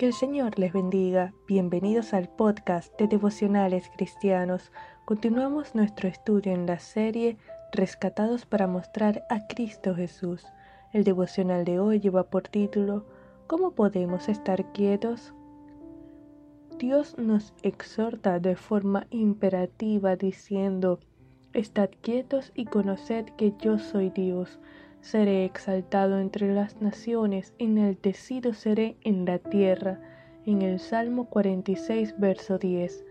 Que el Señor les bendiga. Bienvenidos al podcast de Devocionales Cristianos. Continuamos nuestro estudio en la serie Rescatados para mostrar a Cristo Jesús. El devocional de hoy lleva por título ¿Cómo podemos estar quietos? Dios nos exhorta de forma imperativa diciendo, Estad quietos y conoced que yo soy Dios seré exaltado entre las naciones, enaltecido seré en la tierra. En el Salmo 46, verso 10.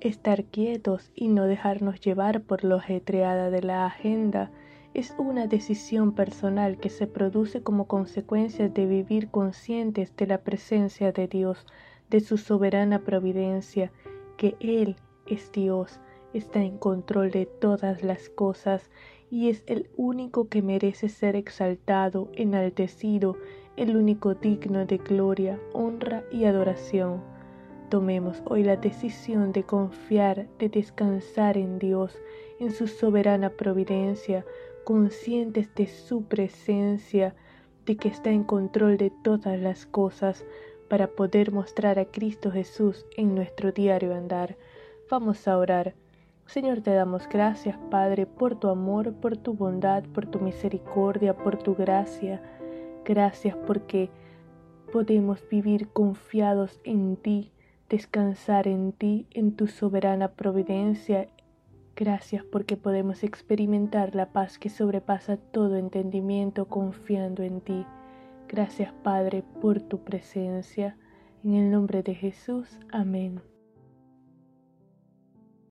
Estar quietos y no dejarnos llevar por lo ajetreada de la agenda es una decisión personal que se produce como consecuencia de vivir conscientes de la presencia de Dios, de su soberana providencia, que Él es Dios, está en control de todas las cosas y es el único que merece ser exaltado, enaltecido, el único digno de gloria, honra y adoración. Tomemos hoy la decisión de confiar, de descansar en Dios, en su soberana providencia, conscientes de su presencia, de que está en control de todas las cosas, para poder mostrar a Cristo Jesús en nuestro diario andar. Vamos a orar. Señor, te damos gracias, Padre, por tu amor, por tu bondad, por tu misericordia, por tu gracia. Gracias porque podemos vivir confiados en ti, descansar en ti, en tu soberana providencia. Gracias porque podemos experimentar la paz que sobrepasa todo entendimiento confiando en ti. Gracias, Padre, por tu presencia. En el nombre de Jesús. Amén.